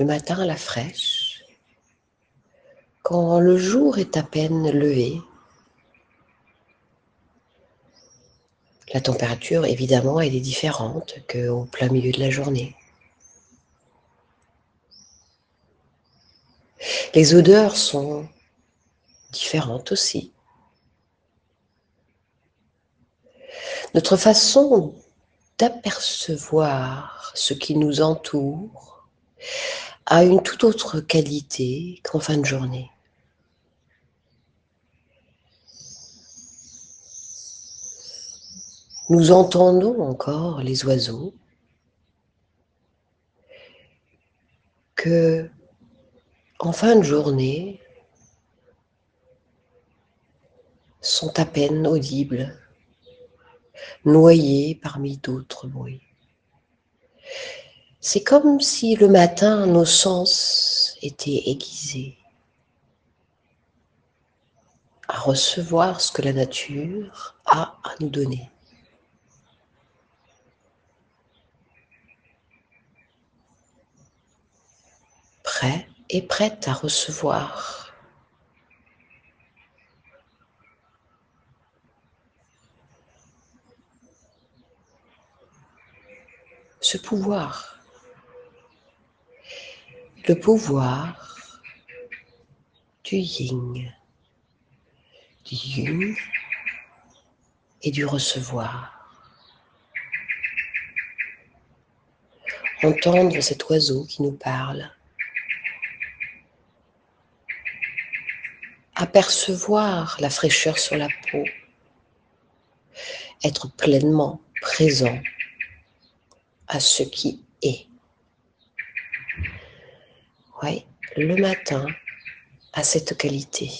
le matin à la fraîche, quand le jour est à peine levé. La température, évidemment, elle est différente qu'au plein milieu de la journée. Les odeurs sont différentes aussi. Notre façon d'apercevoir ce qui nous entoure a une toute autre qualité qu'en fin de journée. Nous entendons encore les oiseaux que en fin de journée sont à peine audibles, noyés parmi d'autres bruits. C'est comme si le matin nos sens étaient aiguisés à recevoir ce que la nature a à nous donner. Prêt et prête à recevoir. Ce pouvoir, le pouvoir du yin, du yin et du recevoir. Entendre cet oiseau qui nous parle apercevoir la fraîcheur sur la peau, être pleinement présent à ce qui est. Oui, le matin a cette qualité.